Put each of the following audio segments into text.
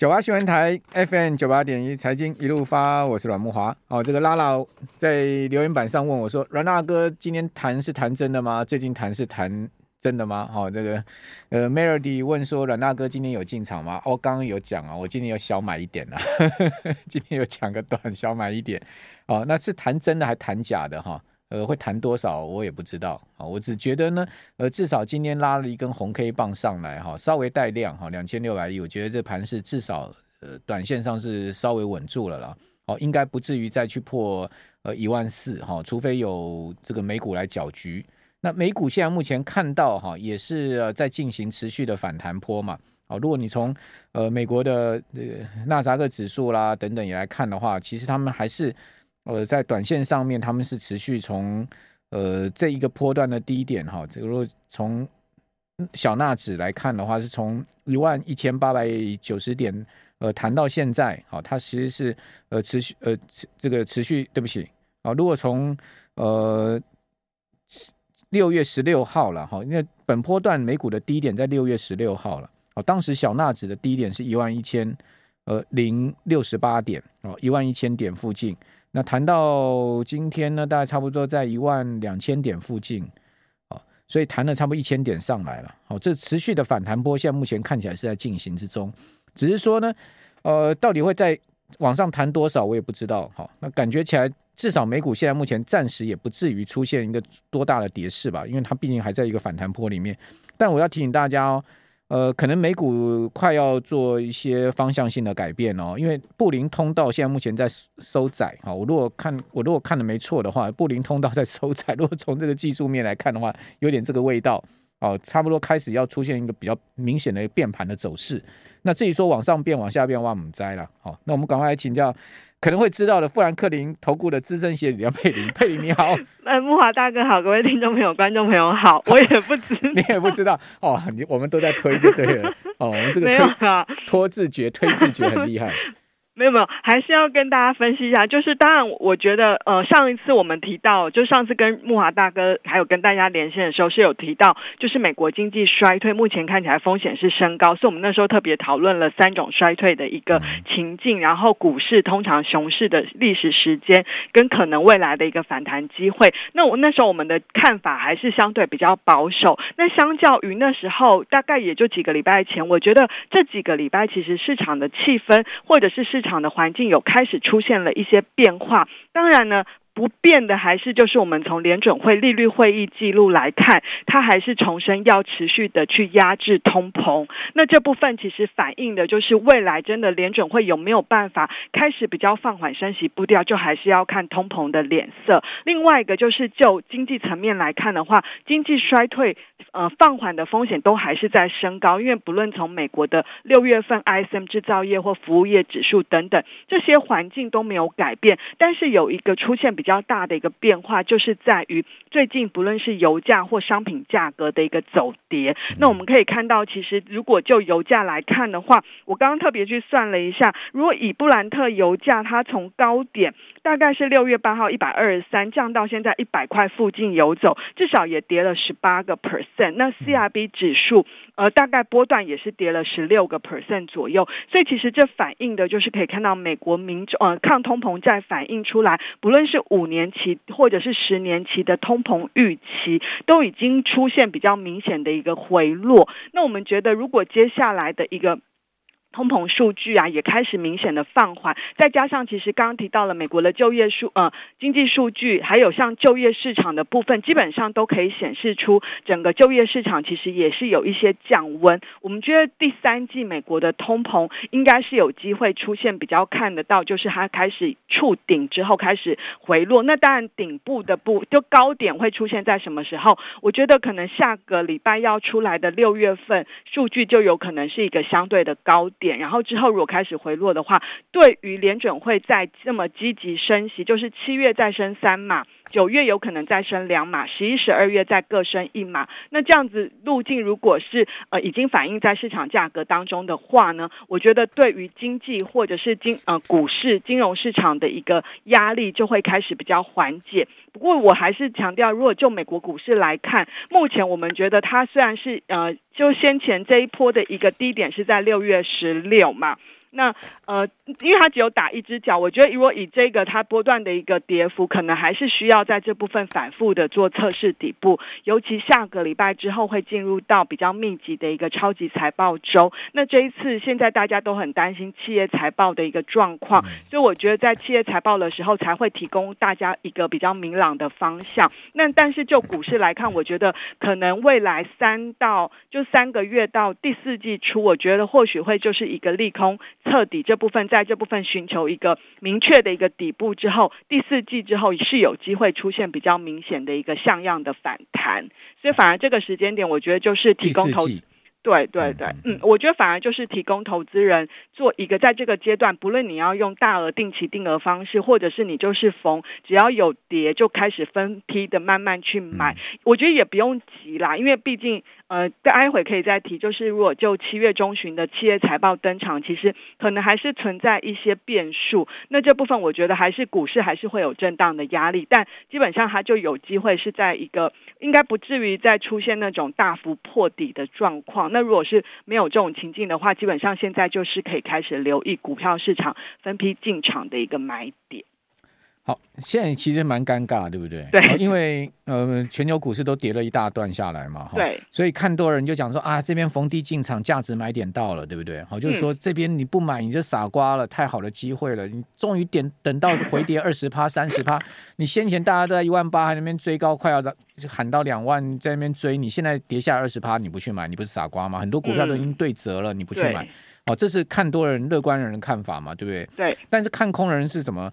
九八新闻台 FM 九八点一财经一路发，我是阮木华。哦，这个拉拉在留言板上问我说：“阮大哥，今天谈是谈真的吗？最近谈是谈真的吗？”、哦，这个呃，Melody 问说：“阮大哥今天有进场吗？”哦，刚刚有讲啊，我今天有小买一点啊，今天有抢个短小买一点。哦，那是谈真的还谈假的哈？呃，会谈多少我也不知道啊，我只觉得呢，呃，至少今天拉了一根红 K 棒上来哈，稍微带量哈，两千六百亿，我觉得这盘是至少呃短线上是稍微稳住了啦，哦，应该不至于再去破呃一万四哈，除非有这个美股来搅局。那美股现在目前看到哈，也是在进行持续的反弹波嘛，哦，如果你从呃美国的这个纳斯达克指数啦等等也来看的话，其实他们还是。呃，在短线上面，他们是持续从呃这一个波段的低点哈，这个如果从小纳指来看的话，是从一万一千八百九十点呃谈到现在，好，它其实是呃持续呃这个持续，对不起啊，如果从呃六月十六号了哈，因为本波段美股的低点在六月十六号了，哦，当时小纳指的低点是一万一千呃零六十八点哦，一万一千点附近。那谈到今天呢，大概差不多在一万两千点附近，啊，所以谈了差不多一千点上来了，好，这持续的反弹波，现在目前看起来是在进行之中，只是说呢，呃，到底会在往上弹多少，我也不知道，好，那感觉起来，至少美股现在目前暂时也不至于出现一个多大的跌势吧，因为它毕竟还在一个反弹波里面，但我要提醒大家哦。呃，可能美股快要做一些方向性的改变哦，因为布林通道现在目前在收窄啊。我如果看我如果看的没错的话，布林通道在收窄。如果从这个技术面来看的话，有点这个味道哦，差不多开始要出现一个比较明显的变盘的走势。那至于说往上变、往下变，我们摘了。好，那我们赶快来请教。可能会知道的，富兰克林投顾的资深协理梁佩玲，佩玲你好，呃，木华大哥好，各位听众朋友、观众朋友好，我 也不知，你也不知道。哦，你我们都在推就对了，哦，我们这个推拖自觉、推自觉很厉害。没有没有，还是要跟大家分析一下。就是当然，我觉得呃，上一次我们提到，就上次跟木华大哥还有跟大家连线的时候，是有提到，就是美国经济衰退，目前看起来风险是升高，所以我们那时候特别讨论了三种衰退的一个情境，然后股市通常熊市的历史时间跟可能未来的一个反弹机会。那我那时候我们的看法还是相对比较保守。那相较于那时候，大概也就几个礼拜前，我觉得这几个礼拜其实市场的气氛或者是市场。场的环境有开始出现了一些变化，当然呢。不变的还是就是我们从联准会利率会议记录来看，它还是重申要持续的去压制通膨。那这部分其实反映的就是未来真的联准会有没有办法开始比较放缓升息步调，就还是要看通膨的脸色。另外一个就是就经济层面来看的话，经济衰退呃放缓的风险都还是在升高，因为不论从美国的六月份 ISM 制造业或服务业指数等等这些环境都没有改变，但是有一个出现比较。比较大的一个变化，就是在于最近不论是油价或商品价格的一个走跌。那我们可以看到，其实如果就油价来看的话，我刚刚特别去算了一下，如果以布兰特油价，它从高点大概是六月八号一百二十三降到现在一百块附近游走，至少也跌了十八个 percent。那 CRB 指数呃大概波段也是跌了十六个 percent 左右。所以其实这反映的就是可以看到美国民众呃抗通膨债反映出来，不论是五。年期或者是十年期的通膨预期都已经出现比较明显的一个回落，那我们觉得如果接下来的一个通膨数据啊，也开始明显的放缓，再加上其实刚刚提到了美国的就业数呃经济数据，还有像就业市场的部分，基本上都可以显示出整个就业市场其实也是有一些降温。我们觉得第三季美国的通膨应该是有机会出现比较看得到，就是它开始触顶之后开始回落。那当然顶部的部就高点会出现在什么时候？我觉得可能下个礼拜要出来的六月份数据就有可能是一个相对的高点。然后之后如果开始回落的话，对于联准会在这么积极升息，就是七月再升三嘛，九月有可能再升两码，十一、十二月再各升一码。那这样子路径，如果是呃已经反映在市场价格当中的话呢，我觉得对于经济或者是金呃股市金融市场的一个压力就会开始比较缓解。不过我还是强调，如果就美国股市来看，目前我们觉得它虽然是呃，就先前这一波的一个低点是在六月十六嘛，那呃，因为它只有打一只脚，我觉得如果以这个它波段的一个跌幅，可能还是需要在这部分反复的做测试底部。尤其下个礼拜之后会进入到比较密集的一个超级财报周。那这一次现在大家都很担心企业财报的一个状况，所以我觉得在企业财报的时候才会提供大家一个比较明朗的方向。那但是就股市来看，我觉得可能未来三到就三个月到第四季初，我觉得或许会就是一个利空。测底这部分，在这部分寻求一个明确的一个底部之后，第四季之后是有机会出现比较明显的一个像样的反弹，所以反而这个时间点，我觉得就是提供投资。对对对，嗯，我觉得反而就是提供投资人做一个在这个阶段，不论你要用大额定期定额方式，或者是你就是逢只要有跌就开始分批的慢慢去买，我觉得也不用急啦，因为毕竟。呃，待会可以再提，就是如果就七月中旬的企业财报登场，其实可能还是存在一些变数。那这部分我觉得还是股市还是会有震荡的压力，但基本上它就有机会是在一个应该不至于再出现那种大幅破底的状况。那如果是没有这种情境的话，基本上现在就是可以开始留意股票市场分批进场的一个买点。好，现在其实蛮尴尬，对不对？对，因为呃，全球股市都跌了一大段下来嘛，对，所以看多人就讲说啊，这边逢低进场，价值买点到了，对不对？好，就是说这边你不买，你就傻瓜了，太好的机会了，你终于点等到回跌 二十趴、三十趴，你先前大家都在一万八，还那边追高，快要到喊到两万，在那边追，你现在跌下二十趴，你不去买，你不是傻瓜吗？很多股票都已经对折了，嗯、你不去买，哦，这是看多人、乐观人的看法嘛，对不对？对，但是看空人是什么？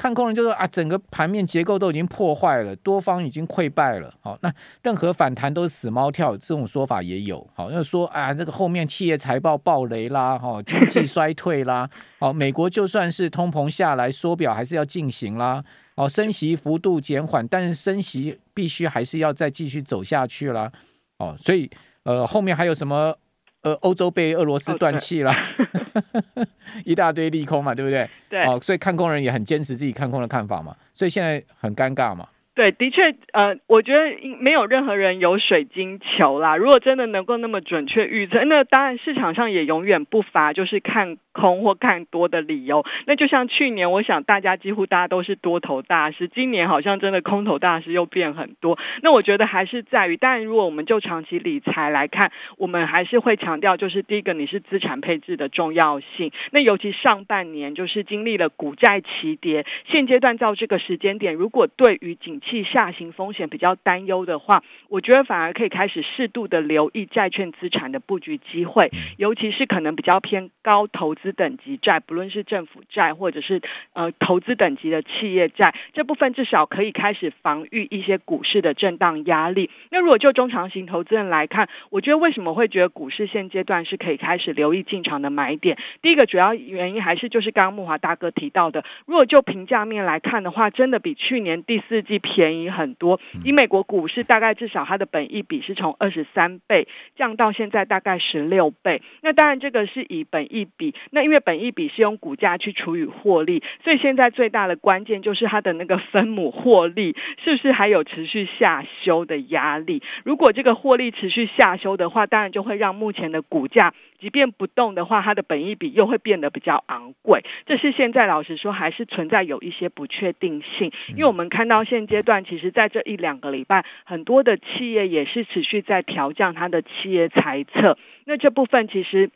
看空人就说啊，整个盘面结构都已经破坏了，多方已经溃败了。好，那任何反弹都是死猫跳，这种说法也有。好，那说啊，这个后面企业财报暴雷啦，哈，经济衰退啦，哦，美国就算是通膨下来，缩表还是要进行啦。哦，升息幅度减缓，但是升息必须还是要再继续走下去啦。哦，所以呃，后面还有什么？呃，欧洲被俄罗斯断气了，oh, 一大堆利空嘛，对不对？对，哦，所以看空人也很坚持自己看空的看法嘛，所以现在很尴尬嘛。对，的确，呃，我觉得没有任何人有水晶球啦。如果真的能够那么准确预测，那当然市场上也永远不乏就是看空或看多的理由。那就像去年，我想大家几乎大家都是多头大师，今年好像真的空头大师又变很多。那我觉得还是在于，当然如果我们就长期理财来看，我们还是会强调，就是第一个，你是资产配置的重要性。那尤其上半年就是经历了股债齐跌，现阶段到这个时间点，如果对于景气下行风险比较担忧的话，我觉得反而可以开始适度的留意债券资产的布局机会，尤其是可能比较偏高投资等级债，不论是政府债或者是呃投资等级的企业债，这部分至少可以开始防御一些股市的震荡压力。那如果就中长型投资人来看，我觉得为什么会觉得股市现阶段是可以开始留意进场的买点？第一个主要原因还是就是刚刚慕华大哥提到的，如果就评价面来看的话，真的比去年第四季偏。便宜很多，以美国股市大概至少它的本益比是从二十三倍降到现在大概十六倍。那当然这个是以本益比，那因为本益比是用股价去除以获利，所以现在最大的关键就是它的那个分母获利是不是还有持续下修的压力？如果这个获利持续下修的话，当然就会让目前的股价。即便不动的话，它的本益比又会变得比较昂贵。这是现在老实说还是存在有一些不确定性，因为我们看到现阶段，其实在这一两个礼拜，很多的企业也是持续在调降它的企业财测。那这部分其实。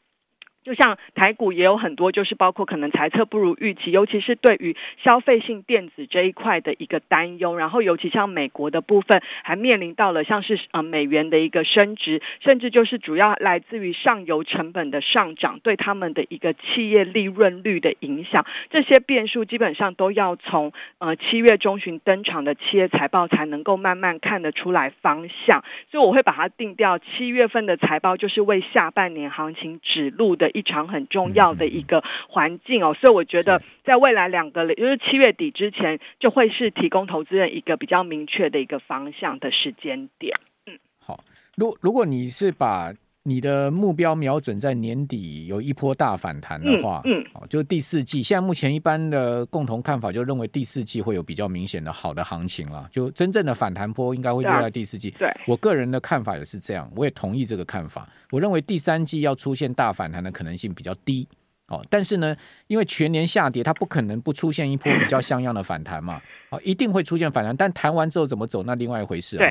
就像台股也有很多，就是包括可能财测不如预期，尤其是对于消费性电子这一块的一个担忧。然后尤其像美国的部分，还面临到了像是呃美元的一个升值，甚至就是主要来自于上游成本的上涨，对他们的一个企业利润率的影响。这些变数基本上都要从呃七月中旬登场的企业财报才能够慢慢看得出来方向。所以我会把它定掉，七月份的财报就是为下半年行情指路的。一场很重要的一个环境哦，所以我觉得在未来两个，就是七月底之前，就会是提供投资人一个比较明确的一个方向的时间点。嗯，好，如如果你是把。你的目标瞄准在年底有一波大反弹的话，嗯，哦、嗯，就第四季。现在目前一般的共同看法就认为第四季会有比较明显的好的行情了，就真正的反弹波应该会落在第四季。对，我个人的看法也是这样，我也同意这个看法。我认为第三季要出现大反弹的可能性比较低。哦，但是呢，因为全年下跌，它不可能不出现一波比较像样的反弹嘛，哦，一定会出现反弹，但弹完之后怎么走，那另外一回事啊。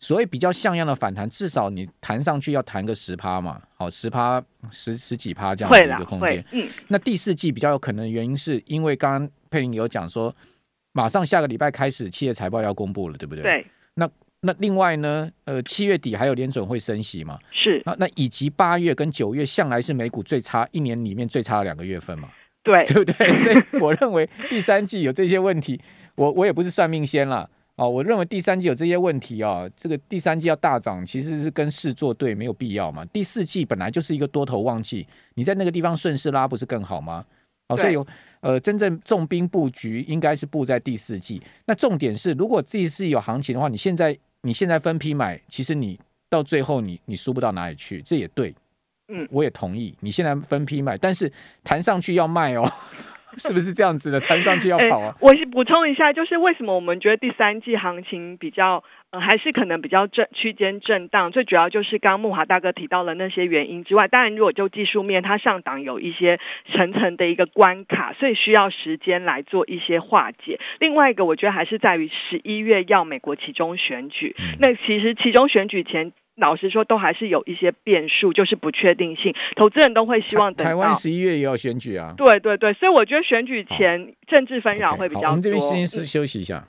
所以比较像样的反弹，至少你弹上去要弹个十趴嘛，好，十趴十十几趴这样的一个空间。嗯，那第四季比较有可能的原因是因为刚刚佩林有讲说，马上下个礼拜开始企业财报要公布了，对不对？对。那那另外呢，呃，七月底还有联准会升息嘛？是。那那以及八月跟九月向来是美股最差一年里面最差的两个月份嘛？对，对不对？所以我认为第三季有这些问题，我我也不是算命仙了。哦，我认为第三季有这些问题啊，这个第三季要大涨，其实是跟市做对，没有必要嘛。第四季本来就是一个多头旺季，你在那个地方顺势拉不是更好吗？哦，所以有呃，真正重兵布局应该是布在第四季。那重点是，如果第四季有行情的话，你现在你现在分批买，其实你到最后你你输不到哪里去，这也对。嗯，我也同意，你现在分批买，但是谈上去要卖哦。是不是这样子的？弹上去要跑啊！欸、我补充一下，就是为什么我们觉得第三季行情比较，呃，还是可能比较震区间震荡。最主要就是刚刚慕驊大哥提到了那些原因之外，当然如果就技术面，它上档有一些层层的一个关卡，所以需要时间来做一些化解。另外一个，我觉得还是在于十一月要美国其中选举，嗯、那其实其中选举前。老实说，都还是有一些变数，就是不确定性。投资人都会希望等台湾十一月也有选举啊。对对对，所以我觉得选举前政治纷扰会比较多。Okay, 我们这边先是休息一下。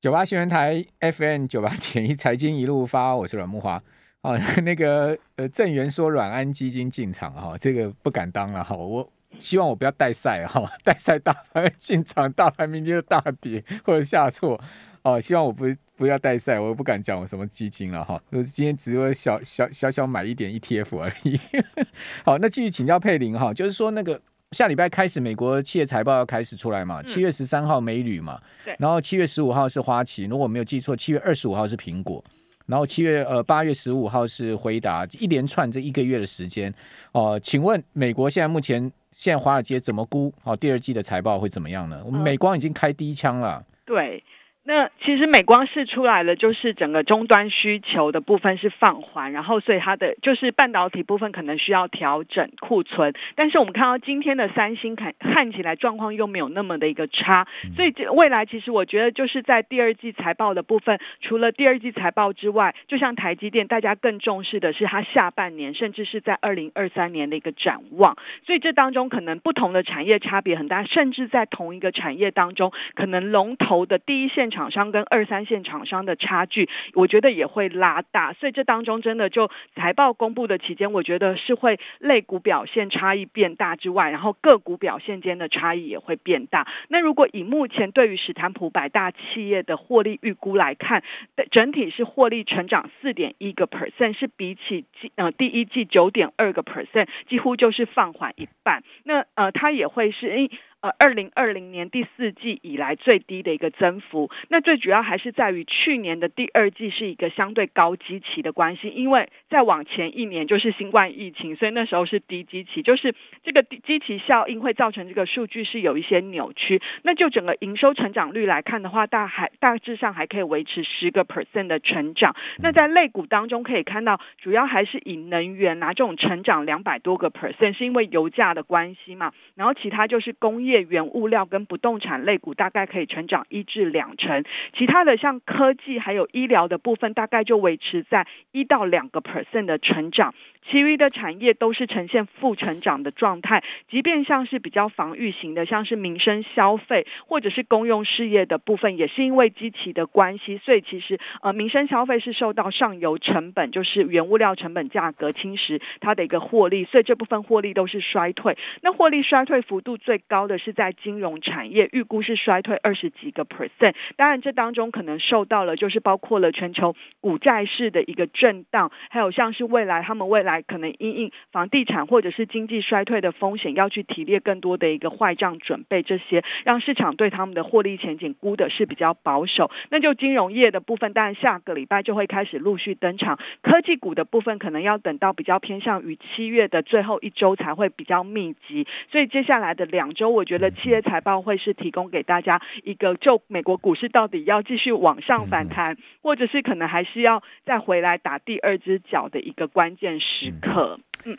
九八新闻台 FM 九八点一财经一路发，我是阮木华。哦，那个呃，郑源说软安基金进场哈、哦，这个不敢当了哈。我希望我不要带赛哈，带赛大盘进场，大盘明天就大跌或者下挫。哦，希望我不不要带赛，我又不敢讲我什么基金了哈。我今天只会小小小小买一点 ETF 而已。好，那继续请教佩玲哈，就是说那个下礼拜开始，美国企业财报要开始出来嘛？七月十三号美铝嘛，对，然后七月十五号是花旗，如果我没有记错，七月二十五号是苹果，然后七月呃八月十五号是回答，一连串这一个月的时间哦、呃。请问美国现在目前现在华尔街怎么估？好，第二季的财报会怎么样呢？我们美光已经开第一枪了，对。那其实美光是出来了，就是整个终端需求的部分是放缓，然后所以它的就是半导体部分可能需要调整库存，但是我们看到今天的三星看看起来状况又没有那么的一个差，所以未来其实我觉得就是在第二季财报的部分，除了第二季财报之外，就像台积电，大家更重视的是它下半年，甚至是在二零二三年的一个展望，所以这当中可能不同的产业差别很大，甚至在同一个产业当中，可能龙头的第一线厂商跟二三线厂商的差距，我觉得也会拉大，所以这当中真的就财报公布的期间，我觉得是会类股表现差异变大之外，然后个股表现间的差异也会变大。那如果以目前对于史坦普百大企业的获利预估来看，整体是获利成长四点一个 percent，是比起呃第一季九点二个 percent，几乎就是放缓一半。那呃，它也会是因。呃，二零二零年第四季以来最低的一个增幅，那最主要还是在于去年的第二季是一个相对高基期的关系，因为再往前一年就是新冠疫情，所以那时候是低基期，就是这个低基期效应会造成这个数据是有一些扭曲。那就整个营收成长率来看的话，大还大致上还可以维持十个 percent 的成长。那在类股当中可以看到，主要还是以能源啊这种成长两百多个 percent，是因为油价的关系嘛，然后其他就是工业。业原物料跟不动产类股大概可以成长一至两成，其他的像科技还有医疗的部分，大概就维持在一到两个 percent 的成长。其余的产业都是呈现负成长的状态，即便像是比较防御型的，像是民生消费或者是公用事业的部分，也是因为基期的关系，所以其实呃民生消费是受到上游成本，就是原物料成本价格侵蚀它的一个获利，所以这部分获利都是衰退。那获利衰退幅度最高的是在金融产业，预估是衰退二十几个 percent。当然这当中可能受到了就是包括了全球股债市的一个震荡，还有像是未来他们未来。来可能因应房地产或者是经济衰退的风险，要去提列更多的一个坏账准备，这些让市场对他们的获利前景估的是比较保守。那就金融业的部分，当然下个礼拜就会开始陆续登场。科技股的部分，可能要等到比较偏向于七月的最后一周才会比较密集。所以接下来的两周，我觉得企业财报会是提供给大家一个，就美国股市到底要继续往上反弹，或者是可能还是要再回来打第二只脚的一个关键时。时刻，嗯，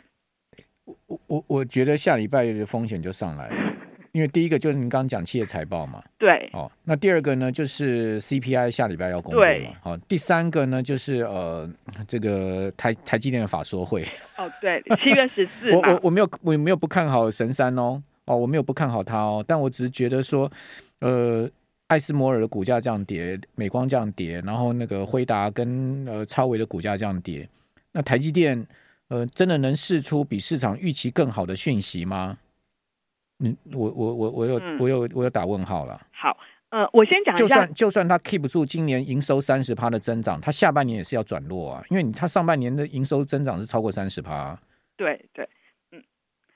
我我我觉得下礼拜的风险就上来了，因为第一个就是您刚刚讲企业财报嘛，对，哦，那第二个呢就是 CPI 下礼拜要公布嘛，好、哦，第三个呢就是呃这个台台积电的法说会，哦，对，七月十四，我我我没有我没有不看好神山哦，哦，我没有不看好它哦，但我只是觉得说，呃，艾斯摩尔的股价这样跌，美光这样跌，然后那个辉达跟呃超微的股价这样跌，那台积电。呃，真的能试出比市场预期更好的讯息吗？嗯，我我我我有、嗯、我有我有打问号了。好，呃，我先讲一下，就算就算他 keep 住今年营收三十趴的增长，他下半年也是要转弱啊，因为你他上半年的营收增长是超过三十趴。对对。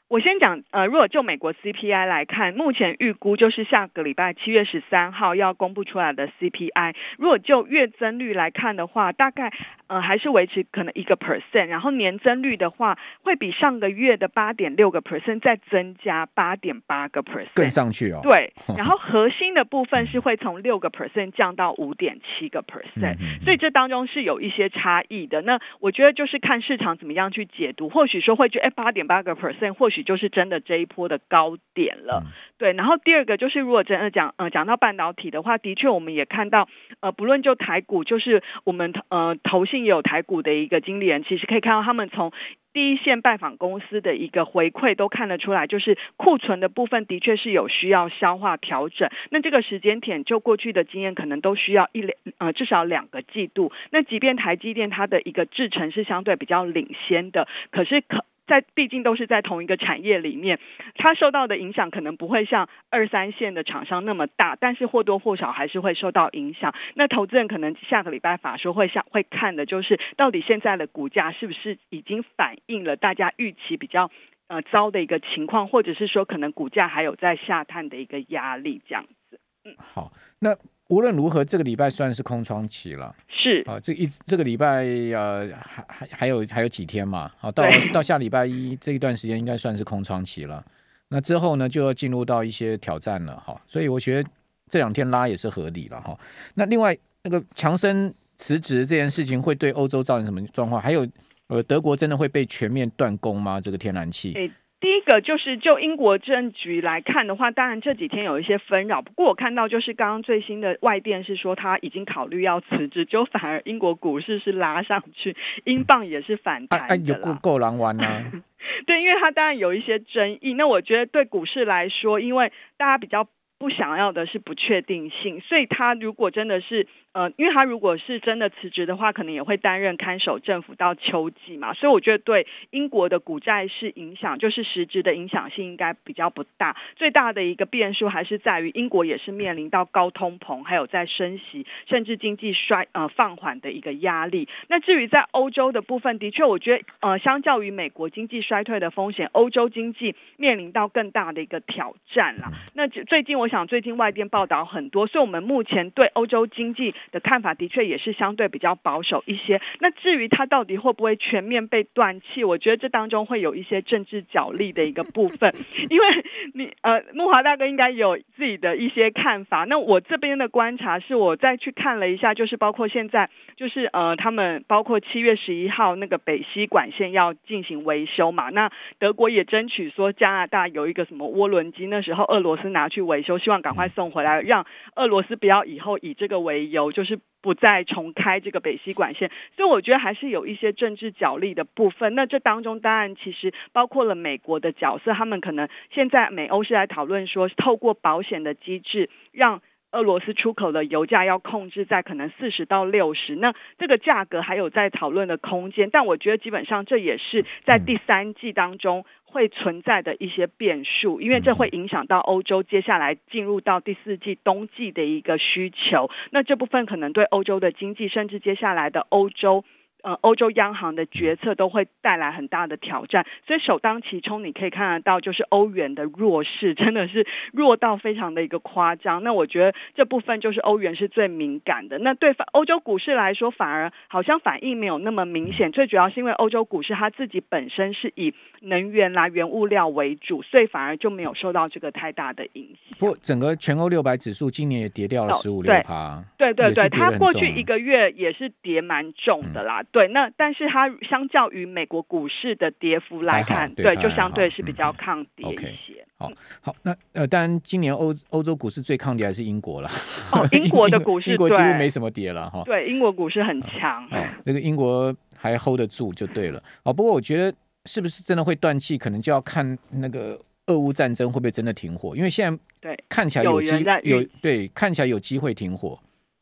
我先讲，呃，如果就美国 CPI 来看，目前预估就是下个礼拜七月十三号要公布出来的 CPI。如果就月增率来看的话，大概呃还是维持可能一个 percent，然后年增率的话会比上个月的八点六个 percent 再增加八点八个 percent，更上去哦。对，然后核心的部分是会从六个 percent 降到五点七个 percent，所以这当中是有一些差异的。那我觉得就是看市场怎么样去解读，或许说会觉得哎八点八个 percent 或许。就是真的这一波的高点了，嗯、对。然后第二个就是，如果真的讲，呃，讲到半导体的话，的确我们也看到，呃，不论就台股，就是我们呃投信也有台股的一个经理人，其实可以看到他们从第一线拜访公司的一个回馈都看得出来，就是库存的部分的确是有需要消化调整。那这个时间点，就过去的经验，可能都需要一两呃至少两个季度。那即便台积电它的一个制程是相对比较领先的，可是可。在毕竟都是在同一个产业里面，它受到的影响可能不会像二三线的厂商那么大，但是或多或少还是会受到影响。那投资人可能下个礼拜法说会想会看的就是，到底现在的股价是不是已经反映了大家预期比较呃糟的一个情况，或者是说可能股价还有在下探的一个压力这样子。嗯，好，那。无论如何，这个礼拜算是空窗期了。是啊，这一这个礼拜呃还还还有还有几天嘛？好，到到下礼拜一这一段时间应该算是空窗期了。那之后呢，就要进入到一些挑战了哈。所以我觉得这两天拉也是合理了哈。那另外那个强生辞职这件事情会对欧洲造成什么状况？还有呃，德国真的会被全面断供吗？这个天然气？欸第一个就是就英国政局来看的话，当然这几天有一些纷扰。不过我看到就是刚刚最新的外电是说他已经考虑要辞职，就反而英国股市是拉上去，英镑也是反弹的。有够够狼玩啊？对，因为他当然有一些争议。那我觉得对股市来说，因为大家比较不想要的是不确定性，所以他如果真的是。呃，因为他如果是真的辞职的话，可能也会担任看守政府到秋季嘛，所以我觉得对英国的股债市影响，就是实质的影响性应该比较不大。最大的一个变数还是在于英国也是面临到高通膨，还有在升息，甚至经济衰呃放缓的一个压力。那至于在欧洲的部分，的确我觉得呃，相较于美国经济衰退的风险，欧洲经济面临到更大的一个挑战啦。那最近我想最近外电报道很多，所以我们目前对欧洲经济。的看法的确也是相对比较保守一些。那至于它到底会不会全面被断气，我觉得这当中会有一些政治角力的一个部分。因为你呃，木华大哥应该有自己的一些看法。那我这边的观察是我再去看了一下，就是包括现在就是呃，他们包括七月十一号那个北溪管线要进行维修嘛。那德国也争取说加拿大有一个什么涡轮机，那时候俄罗斯拿去维修，希望赶快送回来，让俄罗斯不要以后以这个为由。就是不再重开这个北溪管线，所以我觉得还是有一些政治角力的部分。那这当中当然其实包括了美国的角色，他们可能现在美欧是来讨论说，透过保险的机制，让俄罗斯出口的油价要控制在可能四十到六十，那这个价格还有在讨论的空间。但我觉得基本上这也是在第三季当中。会存在的一些变数，因为这会影响到欧洲接下来进入到第四季冬季的一个需求，那这部分可能对欧洲的经济，甚至接下来的欧洲。呃，欧洲央行的决策都会带来很大的挑战，所以首当其冲，你可以看得到，就是欧元的弱势真的是弱到非常的一个夸张。那我觉得这部分就是欧元是最敏感的。那对反欧洲股市来说，反而好像反应没有那么明显。最主要是因为欧洲股市它自己本身是以能源啦、原物料为主，所以反而就没有受到这个太大的影响。不过，整个全欧六百指数今年也跌掉了十五六趴。对对对，它过去一个月也是跌蛮重的啦。对，那但是它相较于美国股市的跌幅来看，对，对，就相对是比较抗跌一些。嗯、好，好，那呃，当然今年欧欧洲股市最抗跌还是英国了。哦，英国的股市英国几乎没什么跌了哈。对，英国股市很强。哦，这个英国还 hold 得住就对了。哦，不过我觉得是不是真的会断气，可能就要看那个俄乌战争会不会真的停火，因为现在对看起来有机有对看起来有机会停火。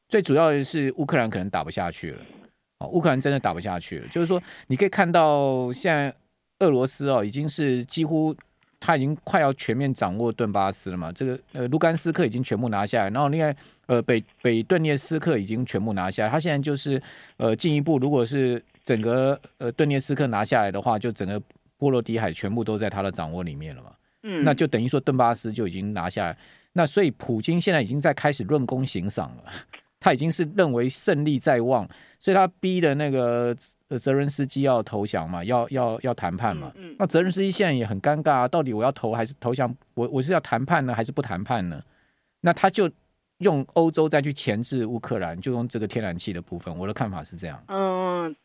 最主要的是乌克兰可能打不下去了，哦，乌克兰真的打不下去了。就是说，你可以看到现在俄罗斯哦，已经是几乎他已经快要全面掌握顿巴斯了嘛。这个呃，卢甘斯克已经全部拿下来，然后另外呃，北北顿涅斯克已经全部拿下来。他现在就是呃，进一步，如果是整个呃顿涅斯克拿下来的话，就整个波罗的海全部都在他的掌握里面了嘛。嗯，那就等于说顿巴斯就已经拿下来。那所以普京现在已经在开始论功行赏了。他已经是认为胜利在望，所以他逼的那个呃泽伦斯基要投降嘛，要要要谈判嘛。嗯嗯、那泽伦斯基现在也很尴尬啊，到底我要投还是投降？我我是要谈判呢，还是不谈判呢？那他就用欧洲再去钳制乌克兰，就用这个天然气的部分。我的看法是这样。嗯。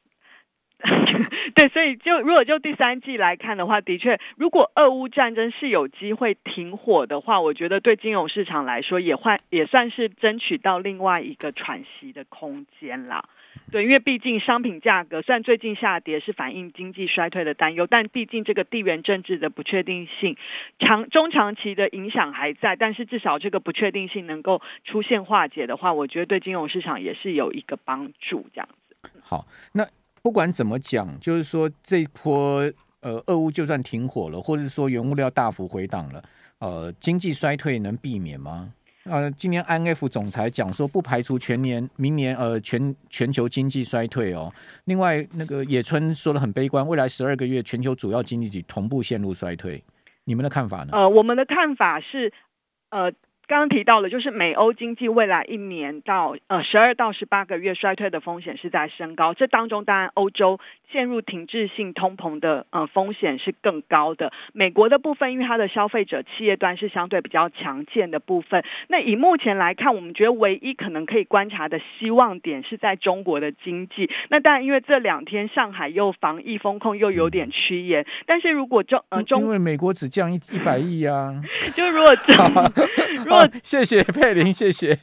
对，所以就如果就第三季来看的话，的确，如果俄乌战争是有机会停火的话，我觉得对金融市场来说也换也算是争取到另外一个喘息的空间啦。对，因为毕竟商品价格虽然最近下跌是反映经济衰退的担忧，但毕竟这个地缘政治的不确定性长中长期的影响还在，但是至少这个不确定性能够出现化解的话，我觉得对金融市场也是有一个帮助。这样子。好，那。不管怎么讲，就是说这波呃，俄乌就算停火了，或者说原物料大幅回档了，呃，经济衰退能避免吗？呃，今年 IMF 总裁讲说，不排除全年、明年呃全全球经济衰退哦。另外，那个野村说的很悲观，未来十二个月全球主要经济体同步陷入衰退。你们的看法呢？呃，我们的看法是，呃。刚刚提到了，就是美欧经济未来一年到呃十二到十八个月衰退的风险是在升高。这当中当然欧洲陷入停滞性通膨的呃风险是更高的。美国的部分，因为它的消费者企业端是相对比较强健的部分。那以目前来看，我们觉得唯一可能可以观察的希望点是在中国的经济。那当然，因为这两天上海又防疫风控又有点趋严。但是如果中呃中，因为美国只降一一百亿啊，就如果中。如果谢谢佩林，谢谢。